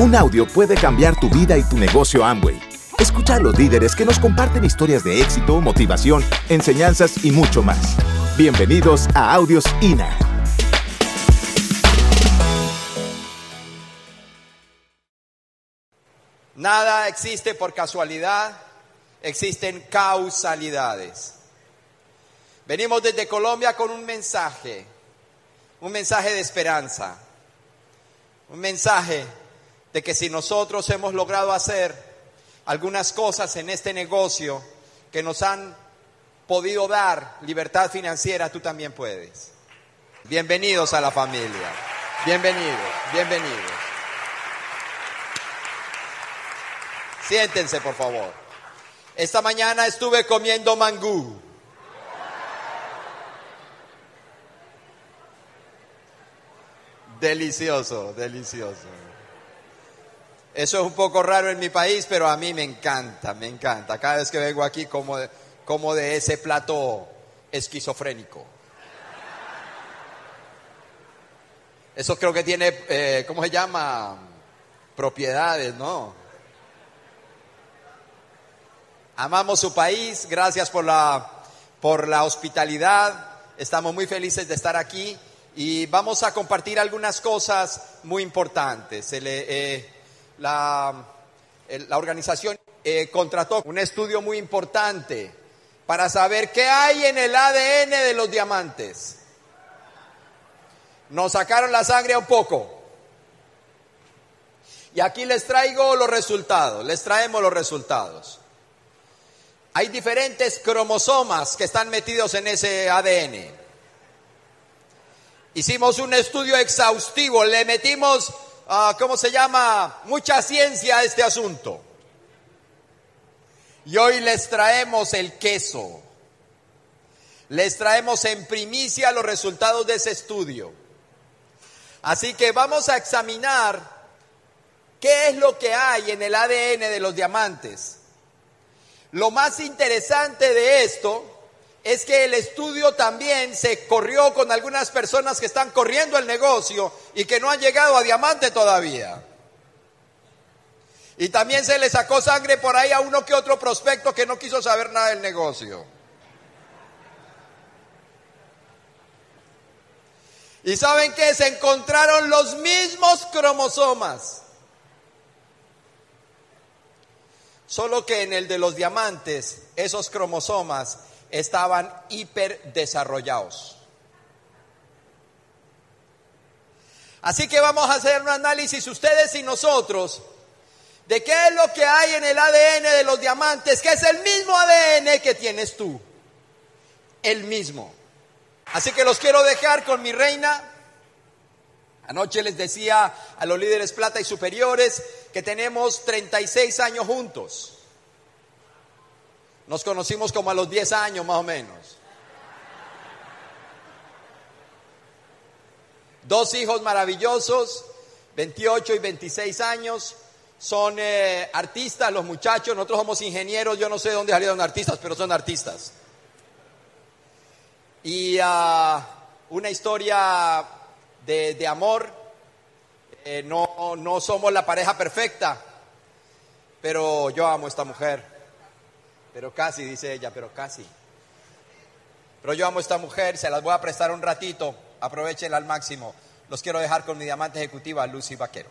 Un audio puede cambiar tu vida y tu negocio Amway. Escucha a los líderes que nos comparten historias de éxito, motivación, enseñanzas y mucho más. Bienvenidos a Audios INA. Nada existe por casualidad, existen causalidades. Venimos desde Colombia con un mensaje, un mensaje de esperanza, un mensaje de que si nosotros hemos logrado hacer algunas cosas en este negocio que nos han podido dar libertad financiera, tú también puedes. Bienvenidos a la familia. Bienvenidos, bienvenidos. Siéntense, por favor. Esta mañana estuve comiendo mangú. Delicioso, delicioso. Eso es un poco raro en mi país, pero a mí me encanta, me encanta. Cada vez que vengo aquí como de, como de ese plato esquizofrénico. Eso creo que tiene, eh, ¿cómo se llama? Propiedades, ¿no? Amamos su país, gracias por la, por la hospitalidad. Estamos muy felices de estar aquí y vamos a compartir algunas cosas muy importantes. Eh, la, la, organización eh, contrató un estudio muy importante para saber qué hay en el ADN de los diamantes. Nos sacaron la sangre un poco. Y aquí les traigo los resultados, les traemos los resultados. Hay diferentes cromosomas que están metidos en ese ADN. Hicimos un estudio exhaustivo, le metimos, uh, ¿cómo se llama? Mucha ciencia a este asunto. Y hoy les traemos el queso. Les traemos en primicia los resultados de ese estudio. Así que vamos a examinar qué es lo que hay en el ADN de los diamantes. Lo más interesante de esto es que el estudio también se corrió con algunas personas que están corriendo el negocio y que no han llegado a diamante todavía. Y también se le sacó sangre por ahí a uno que otro prospecto que no quiso saber nada del negocio. ¿Y saben qué? Se encontraron los mismos cromosomas. Solo que en el de los diamantes, esos cromosomas estaban hiperdesarrollados. Así que vamos a hacer un análisis ustedes y nosotros de qué es lo que hay en el ADN de los diamantes, que es el mismo ADN que tienes tú. El mismo. Así que los quiero dejar con mi reina. Anoche les decía a los líderes plata y superiores que tenemos 36 años juntos. Nos conocimos como a los 10 años más o menos. Dos hijos maravillosos, 28 y 26 años. Son eh, artistas los muchachos, nosotros somos ingenieros, yo no sé de dónde salieron artistas, pero son artistas. Y ah, una historia de, amor, eh, no, no somos la pareja perfecta, pero yo amo a esta mujer. Pero casi, dice ella, pero casi. Pero yo amo a esta mujer, se las voy a prestar un ratito, aprovechenla al máximo. Los quiero dejar con mi diamante ejecutiva, Lucy Vaquero.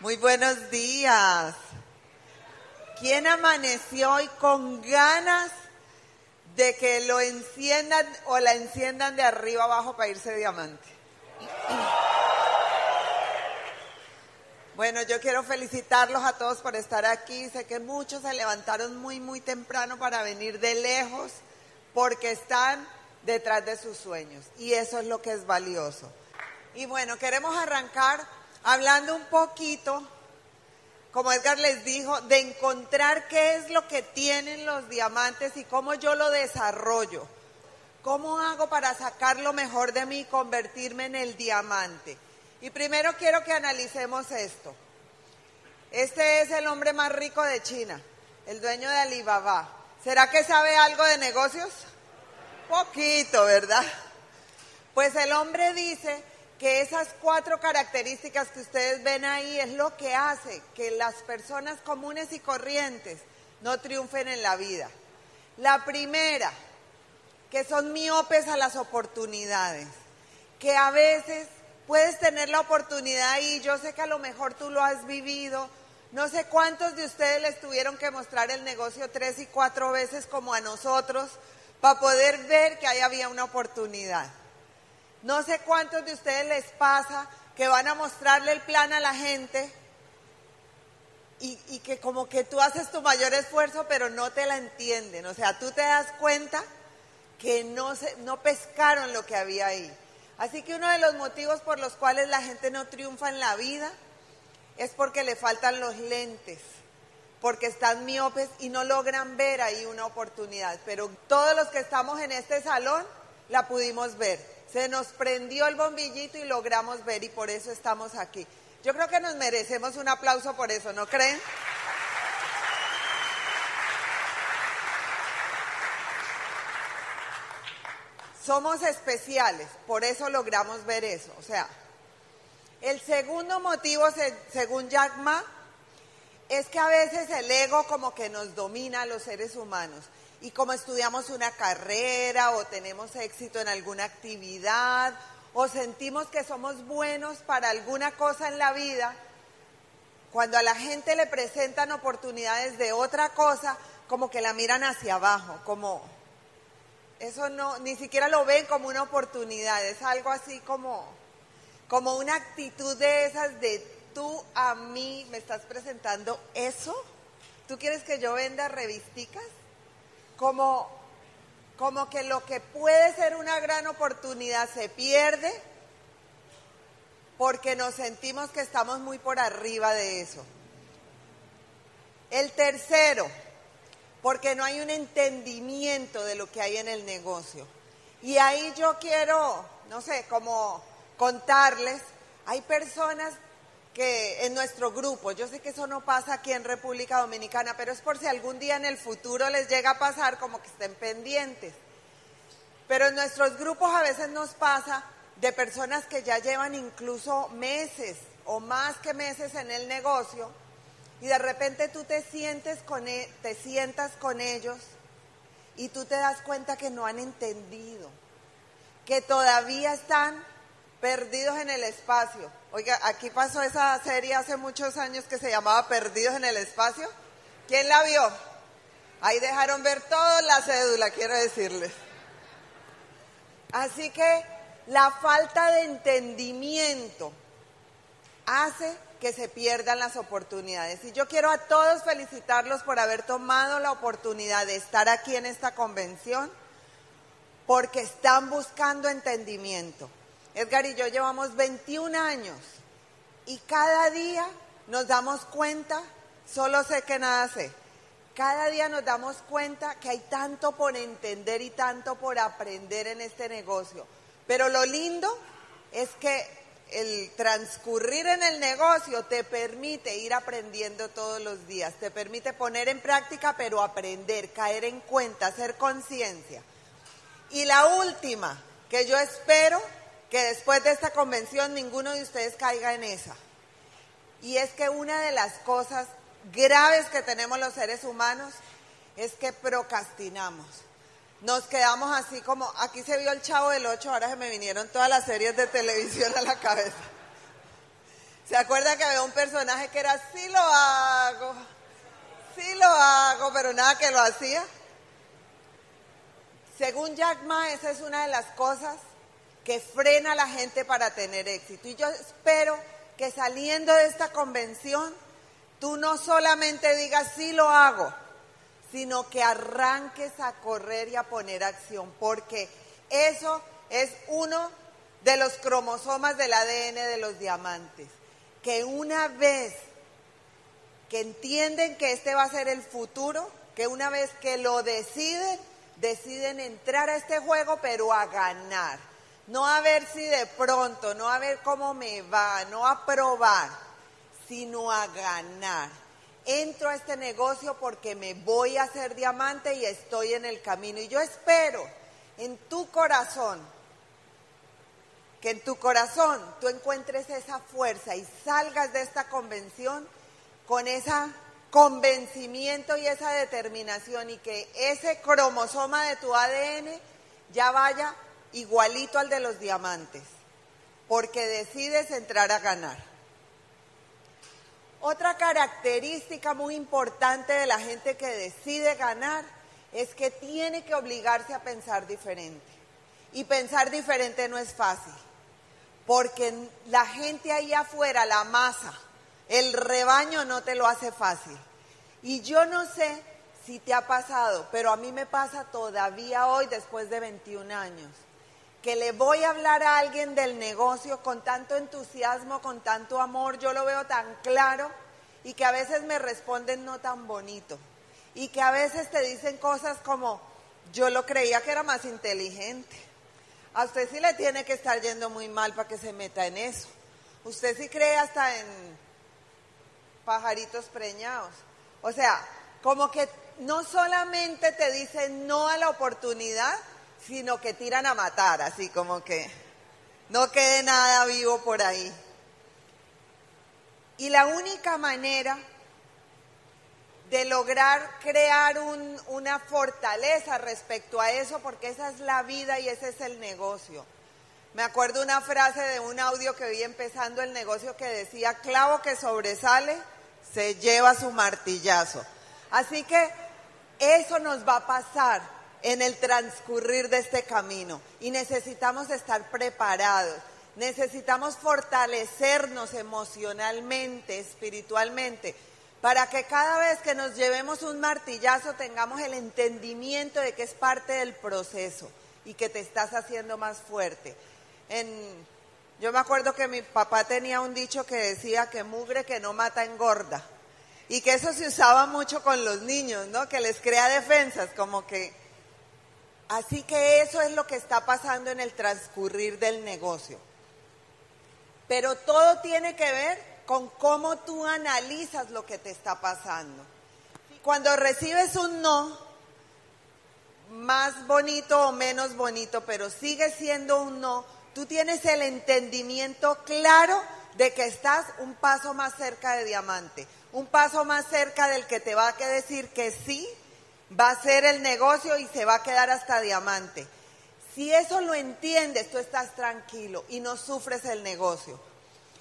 Muy buenos días. ¿Quién amaneció hoy con ganas de que lo enciendan o la enciendan de arriba abajo para irse diamante. Bueno, yo quiero felicitarlos a todos por estar aquí. Sé que muchos se levantaron muy, muy temprano para venir de lejos porque están detrás de sus sueños y eso es lo que es valioso. Y bueno, queremos arrancar hablando un poquito como Edgar les dijo, de encontrar qué es lo que tienen los diamantes y cómo yo lo desarrollo. ¿Cómo hago para sacar lo mejor de mí y convertirme en el diamante? Y primero quiero que analicemos esto. Este es el hombre más rico de China, el dueño de Alibaba. ¿Será que sabe algo de negocios? Poquito, ¿verdad? Pues el hombre dice que esas cuatro características que ustedes ven ahí es lo que hace que las personas comunes y corrientes no triunfen en la vida. La primera, que son miopes a las oportunidades, que a veces puedes tener la oportunidad y yo sé que a lo mejor tú lo has vivido. No sé cuántos de ustedes les tuvieron que mostrar el negocio tres y cuatro veces como a nosotros para poder ver que ahí había una oportunidad. No sé cuántos de ustedes les pasa que van a mostrarle el plan a la gente y, que como que tú haces tu mayor esfuerzo pero no te la entienden. O sea, tú te das cuenta que no, se, no pescaron lo que había ahí. Así que uno de los motivos por los cuales la gente no triunfa en la vida es porque le faltan los lentes, porque están miopes y no logran ver ahí una oportunidad. Pero todos los que estamos en este salón la pudimos ver. Se nos prendió el bombillito y logramos ver y por eso estamos aquí. Yo creo que nos merecemos un aplauso por eso, ¿no creen? Somos especiales, por eso logramos ver eso. O sea, el segundo motivo, según Jack Ma, es que a veces el ego como que nos domina a los seres humanos y como estudiamos una carrera o tenemos éxito en alguna actividad o sentimos que somos buenos para alguna cosa en la vida, cuando a la gente le presentan oportunidades de otra cosa, como que la miran hacia abajo, como eso no, ni siquiera lo ven como una oportunidad, es algo así como, como una actitud de esas de tú a mí me estás presentando eso. ¿Tú quieres que yo venda revisticas? Como, como que lo que puede ser una gran oportunidad se pierde porque nos sentimos que estamos muy por arriba de eso. El tercero, porque no hay un entendimiento de lo que hay en el negocio. Y ahí yo quiero, no sé, como contarles, hay personas que en nuestro grupo, yo sé que eso no pasa aquí en República Dominicana, pero es por si algún día en el futuro les llega a pasar como que estén pendientes. Pero en nuestros grupos a veces nos pasa de personas que ya llevan incluso meses o más que meses en el negocio y de repente tú te sientes con e, te sientas con ellos y tú te das cuenta que no han entendido, que todavía están perdidos en el espacio Oiga, aquí pasó esa serie hace muchos años que se llamaba Perdidos en el Espacio. ¿Quién la vio? Ahí dejaron ver toda la cédula, quiero decirles. Así que la falta de entendimiento hace que se pierdan las oportunidades. Y yo quiero a todos felicitarlos por haber tomado la oportunidad de estar aquí en esta convención, porque están buscando entendimiento. Edgar y yo llevamos 21 años y cada día nos damos cuenta, solo sé que nada sé, cada día nos damos cuenta que hay tanto por entender y tanto por aprender en este negocio. Pero lo lindo es que el transcurrir en el negocio te permite ir aprendiendo todos los días, te permite poner en práctica, pero aprender, caer en cuenta, hacer conciencia. Y la última, que yo espero que después de esta convención ninguno de ustedes caiga en esa. Y es que una de las cosas graves que tenemos los seres humanos es que procrastinamos. Nos quedamos así como, aquí se vio el chavo del 8, ahora se me vinieron todas las series de televisión a la cabeza. ¿Se acuerda que había un personaje que era, sí lo hago, sí lo hago, pero nada que lo hacía? Según Jack Ma, esa es una de las cosas que frena a la gente para tener éxito. Y yo espero que saliendo de esta convención, tú no solamente digas sí lo hago, sino que arranques a correr y a poner acción, porque eso es uno de los cromosomas del ADN de los diamantes, que una vez que entienden que este va a ser el futuro, que una vez que lo deciden, deciden entrar a este juego, pero a ganar no a ver si de pronto, no a ver cómo me va, no a probar, sino a ganar. Entro a este negocio porque me voy a hacer diamante y estoy en el camino. Y yo espero en tu corazón, que en tu corazón tú encuentres esa fuerza y salgas de esta convención con ese convencimiento y esa determinación y que ese cromosoma de tu ADN ya vaya igualito al de los diamantes, porque decides entrar a ganar. Otra característica muy importante de la gente que decide ganar es que tiene que obligarse a pensar diferente. Y pensar diferente no es fácil, porque la gente ahí afuera, la masa, el rebaño no te lo hace fácil. Y yo no sé si te ha pasado, pero a mí me pasa todavía hoy después de 21 años, que le voy a hablar a alguien del negocio con tanto entusiasmo, con tanto amor, yo lo veo tan claro y que a veces me responden no tan bonito y que a veces te dicen cosas como, yo lo creía que era más inteligente. A usted sí le tiene que estar yendo muy mal para que se meta en eso. Usted sí cree hasta en pajaritos preñados. O sea, como que no solamente te dicen no a la oportunidad, sino que tiran a matar, así como que no quede nada vivo por ahí. Y la única manera de lograr crear una fortaleza respecto a eso, porque esa es la vida y ese es el negocio. Me acuerdo una frase de un audio que vi empezando el negocio que decía, clavo que sobresale, se lleva su martillazo. Así que eso nos va a pasar en el transcurrir de este camino y necesitamos estar preparados. Necesitamos fortalecernos emocionalmente, espiritualmente, para que cada vez que nos llevemos un martillazo tengamos el entendimiento de que es parte del proceso y que te estás haciendo más fuerte. yo me acuerdo que mi papá tenía un dicho que decía que mugre que no mata engorda. Y que eso se usaba mucho con los niños, ¿no? Que les crea defensas, como que... Así que eso es lo que está pasando en el transcurrir del negocio. Pero todo tiene que ver con cómo tú analizas lo que te está pasando. Cuando recibes un no, más bonito o menos bonito, pero sigue siendo un no, tú tienes el entendimiento claro de que estás un paso más cerca de diamante, un paso más cerca del que te va a decir que sí, va a ser el negocio y se va a quedar hasta diamante. Si eso lo entiendes, tú estás tranquilo y no sufres el negocio.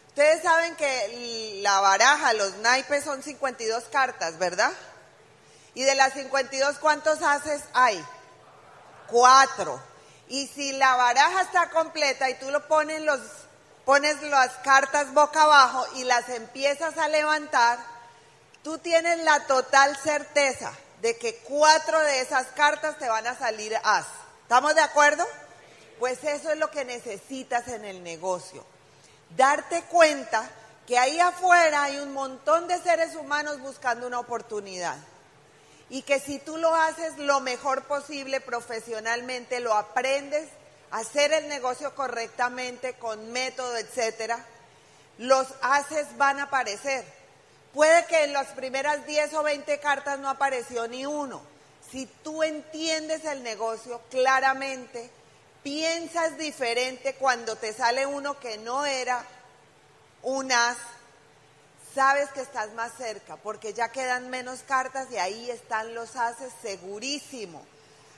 Ustedes saben que la baraja, los naipes son 52 cartas, ¿verdad? Y de las 52, ¿cuántos haces hay? Cuatro. Y si la baraja está completa y tú lo pones, los, pones las cartas boca abajo y las empiezas a levantar, tú tienes la total certeza de que cuatro de esas cartas te van a salir as. ¿Estamos de acuerdo? Pues eso es lo que necesitas en el negocio darte cuenta que ahí afuera hay un montón de seres humanos buscando una oportunidad. Y que si tú lo haces lo mejor posible profesionalmente, lo aprendes, a hacer el negocio correctamente, con método, etcétera, los haces van a aparecer. Puede que en las primeras 10 o 20 cartas no apareció ni uno. Si tú entiendes el negocio claramente, piensas diferente cuando te sale uno que no era un as, sabes que estás más cerca porque ya quedan menos cartas y ahí están los ases segurísimo.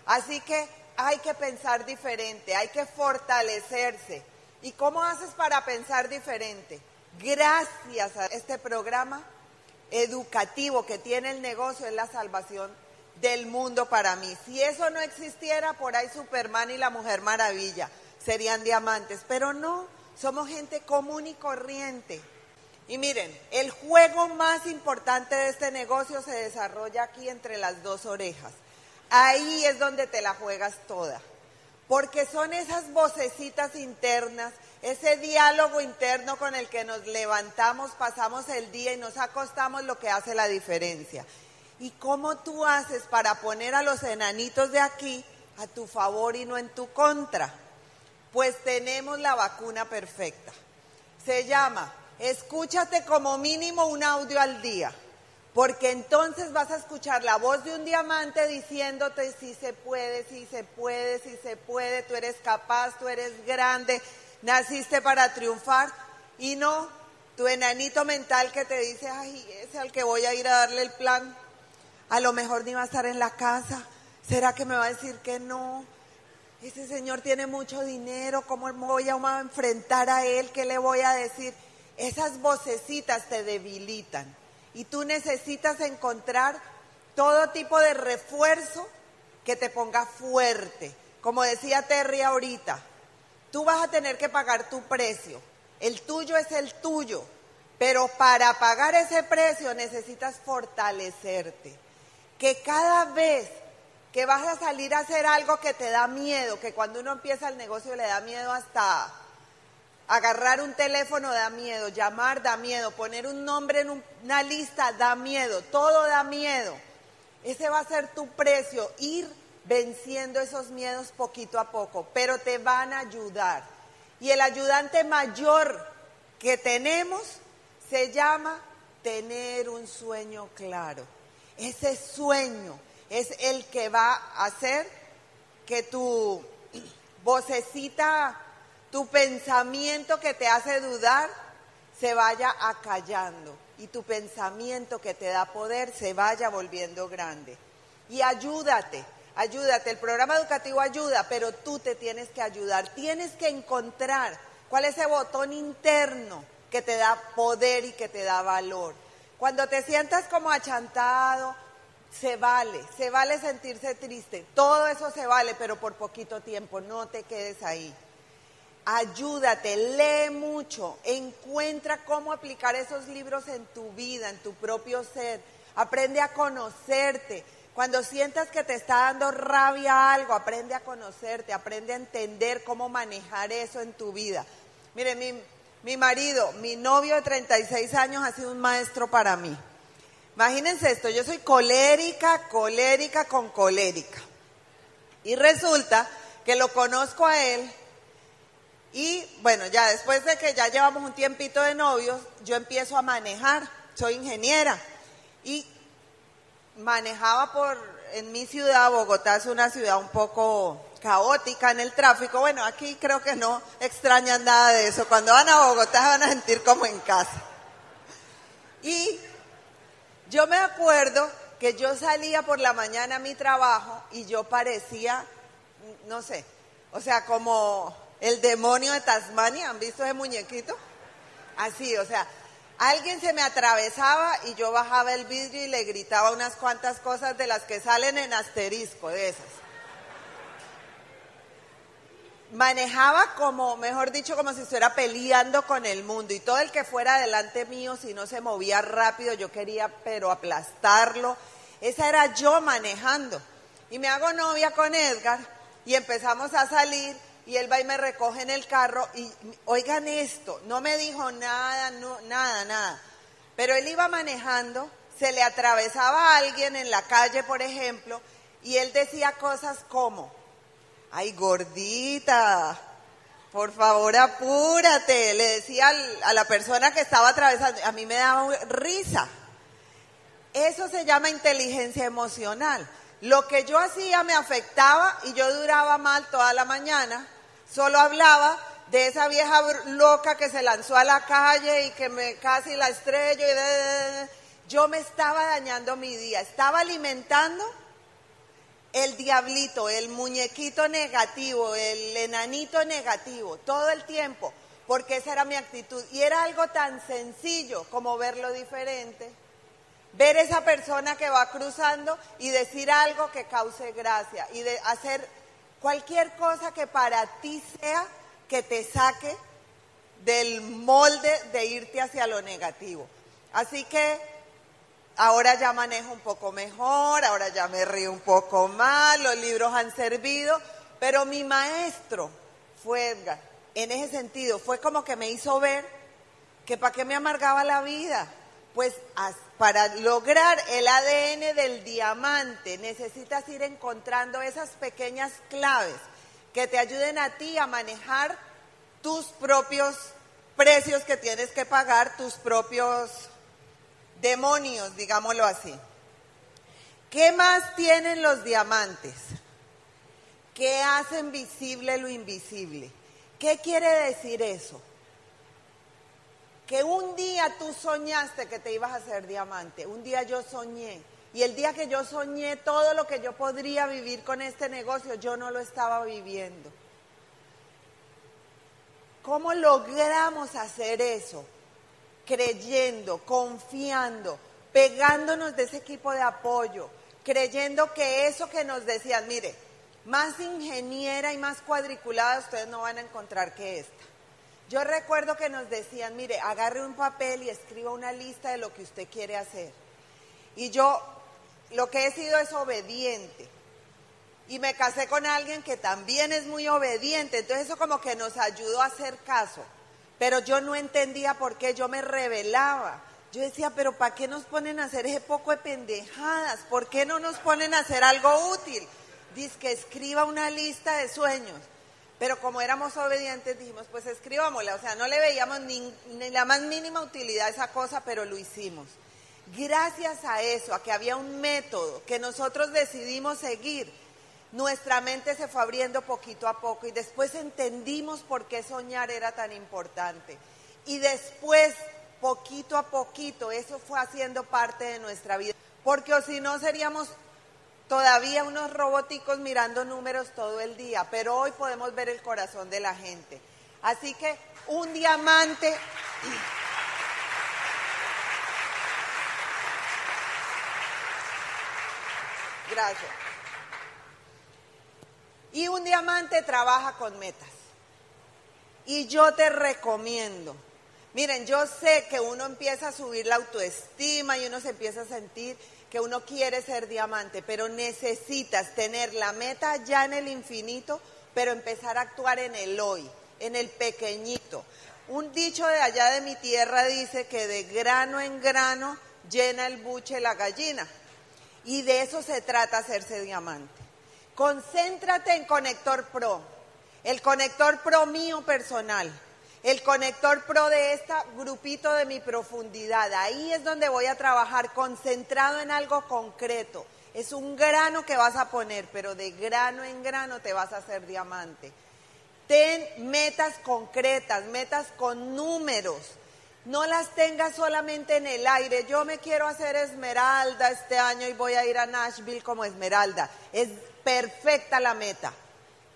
Así que hay que pensar diferente, hay que fortalecerse. ¿Y cómo haces para pensar diferente? Gracias a este programa educativo que tiene el negocio en la salvación del mundo para mí. Si eso no existiera, por ahí Superman y la Mujer Maravilla serían diamantes, pero no, somos gente común y corriente. Y miren, el juego más importante de este negocio se desarrolla aquí entre las dos orejas. Ahí es donde te la juegas toda. Porque son esas vocecitas internas, ese diálogo interno con el que nos levantamos, pasamos el día y nos acostamos lo que hace la diferencia. ¿Y cómo tú haces para poner a los enanitos de aquí a tu favor y no en tu contra? Pues tenemos la vacuna perfecta. Se llama escúchate como mínimo un audio al día, porque entonces vas a escuchar la voz de un diamante diciéndote si se puede, si se puede, si se puede, tú eres capaz, tú eres grande, naciste para triunfar y no tu enanito mental que te dice, ay, ese al que voy a ir a darle el plan, a lo mejor ni va a estar en la casa, ¿será que me va a decir que no? Ese señor tiene mucho dinero, ¿cómo voy a enfrentar a él? ¿Qué le voy a decir? Esas vocecitas te debilitan y tú necesitas encontrar todo tipo de refuerzo que te ponga fuerte. Como decía Terry ahorita, tú vas a tener que pagar tu precio. El tuyo es el tuyo, pero para pagar ese precio necesitas fortalecerte. Que cada vez que vas a salir a hacer algo que te da miedo, que cuando uno empieza el negocio le da miedo hasta agarrar un teléfono da miedo, llamar da miedo, poner un nombre en una lista da miedo, todo da miedo. Ese va a ser tu precio, ir venciendo esos miedos poquito a poco, pero te van a ayudar. Y el ayudante mayor que tenemos se llama tener un sueño claro. Ese sueño es el que va a hacer que tu vocecita, tu pensamiento que te hace dudar, se vaya acallando y tu pensamiento que te da poder se vaya volviendo grande. Y ayúdate, ayúdate. El programa educativo ayuda, pero tú te tienes que ayudar. Tienes que encontrar cuál es ese botón interno que te da poder y que te da valor. Cuando te sientas como achantado, se vale, se vale sentirse triste. Todo eso se vale, pero por poquito tiempo, no te quedes ahí. Ayúdate, lee mucho, encuentra cómo aplicar esos libros en tu vida, en tu propio ser. Aprende a conocerte. Cuando sientas que te está dando rabia algo, aprende a conocerte, aprende a entender cómo manejar eso en tu vida. Mire, mi, mi marido, mi novio de 36 años ha sido un maestro para mí. Imagínense esto, yo soy colérica, colérica con colérica. Y resulta que lo conozco a él y bueno, ya después de que ya llevamos un tiempito de novios, yo empiezo a manejar, soy ingeniera y manejaba por, en mi ciudad, Bogotá es una ciudad un poco caótica en el tráfico. Bueno, aquí creo que no extrañan nada de eso. Cuando van a Bogotá van a sentir como en casa. Y yo me acuerdo que yo salía por la mañana a mi trabajo y yo parecía, no sé, o sea, como el demonio de Tasmania, ¿han visto ese muñequito? Así, o sea, alguien se me atravesaba y yo bajaba el vidrio y le gritaba unas cuantas cosas de las que salen en asterisco, de esas. Manejaba como, mejor dicho, como si estuviera peleando con el mundo y todo el que fuera delante mío, si no se movía rápido, yo quería pero aplastarlo. Esa era yo manejando. Y me hago novia con Edgar y empezamos a salir y él va y me recoge en el carro y oigan esto, no me dijo nada, no, nada, nada. Pero él iba manejando, se le atravesaba a alguien en la calle, por ejemplo, y él decía cosas como, ay gordita, por favor apúrate, le decía a la persona que estaba atravesando, a mí me daba risa. Eso se llama inteligencia emocional. Lo que yo hacía me afectaba y yo duraba mal toda la mañana. Solo hablaba de esa vieja loca que se lanzó a la calle y que me casi la estrello y yo me estaba dañando mi día. Estaba alimentando el diablito, el muñequito negativo, el enanito negativo, todo el tiempo, porque esa era mi actitud. Y era algo tan sencillo como verlo diferente, ver esa persona que va cruzando y decir algo que cause gracia y de hacer cualquier cosa que para ti sea que te saque del molde de irte hacia lo negativo. Así que Ahora ya manejo un poco mejor, ahora ya me río un poco más, los libros han servido, pero mi maestro fue Edgar. En ese sentido, fue como que me hizo ver que para qué me amargaba la vida. Pues para lograr el ADN del diamante necesitas ir encontrando esas pequeñas claves que te ayuden a ti a manejar tus propios precios que tienes que pagar, tus propios demonios, digámoslo así. ¿Qué más tienen los diamantes? Que hacen visible lo invisible. ¿Qué quiere decir eso? Que un día tú soñaste que te ibas a hacer diamante, un día yo soñé. Y el día que yo soñé todo lo que yo podría vivir con este negocio, yo no lo estaba viviendo. ¿Cómo logramos hacer eso? Creyendo, confiando, pegándonos de ese equipo de apoyo, creyendo que eso que nos decían, mire, más ingeniera y más cuadriculada ustedes no van a encontrar que esta. Yo recuerdo que nos decían, mire, agarre un papel y escriba una lista de lo que usted quiere hacer. Y yo lo que he sido es obediente. Y me casé con alguien que también es muy obediente. Entonces eso como que nos ayudó a hacer caso. Pero yo no entendía por qué yo me rebelaba. Yo decía, pero ¿para qué nos ponen a hacer ese poco de pendejadas? ¿Por qué no nos ponen a hacer algo útil? Dice que escriba una lista de sueños. Pero como éramos obedientes, dijimos, pues escribámosla. O sea, no le veíamos ni, la más mínima utilidad a esa cosa, pero lo hicimos. Gracias a eso, a que había un método que nosotros decidimos seguir, nuestra mente se fue abriendo poquito a poco y después entendimos por qué soñar era tan importante. Y después, poquito a poquito, eso fue haciendo parte de nuestra vida. Porque si no seríamos todavía unos robóticos mirando números todo el día, pero hoy podemos ver el corazón de la gente. Así que un diamante... Gracias. Y un diamante trabaja con metas. Y yo te recomiendo, miren, yo sé que uno empieza a subir la autoestima y uno se empieza a sentir que uno quiere ser diamante, pero necesitas tener la meta ya en el infinito, pero empezar a actuar en el hoy, en el pequeñito. Un dicho de allá de mi tierra dice que de grano en grano llena el buche la gallina. Y de eso se trata hacerse diamante. Concéntrate en Conector Pro, el Conector Pro mío personal el conector pro de este grupito de mi profundidad. Ahí es donde voy a trabajar concentrado en algo concreto. Es un grano que vas a poner, pero de grano en grano te vas a hacer diamante. Ten metas concretas, metas con números. No las tengas solamente en el aire. Yo me quiero hacer esmeralda este año y voy a ir a Nashville como esmeralda. Es perfecta la meta.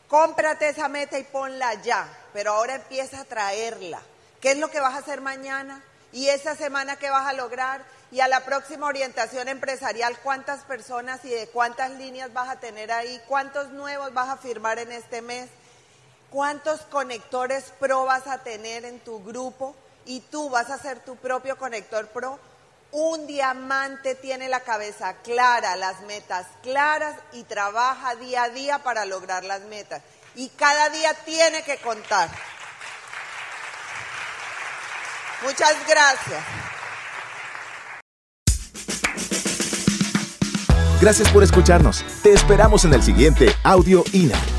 Cómprate esa meta y ponla ya pero ahora empieza a traerla. ¿Qué es lo que vas a hacer mañana? ¿Y esa semana qué vas a lograr? Y a la próxima orientación empresarial, ¿cuántas personas y de cuántas líneas vas a tener ahí? ¿Cuántos nuevos vas a firmar en este mes? ¿Cuántos conectores pro vas a tener en tu grupo? Y tú vas a ser tu propio conector pro. Un diamante tiene la cabeza clara, las metas claras y trabaja día a día para lograr las metas y cada día tiene que contar. Muchas gracias. Gracias por escucharnos. Te esperamos en el siguiente Audio INA.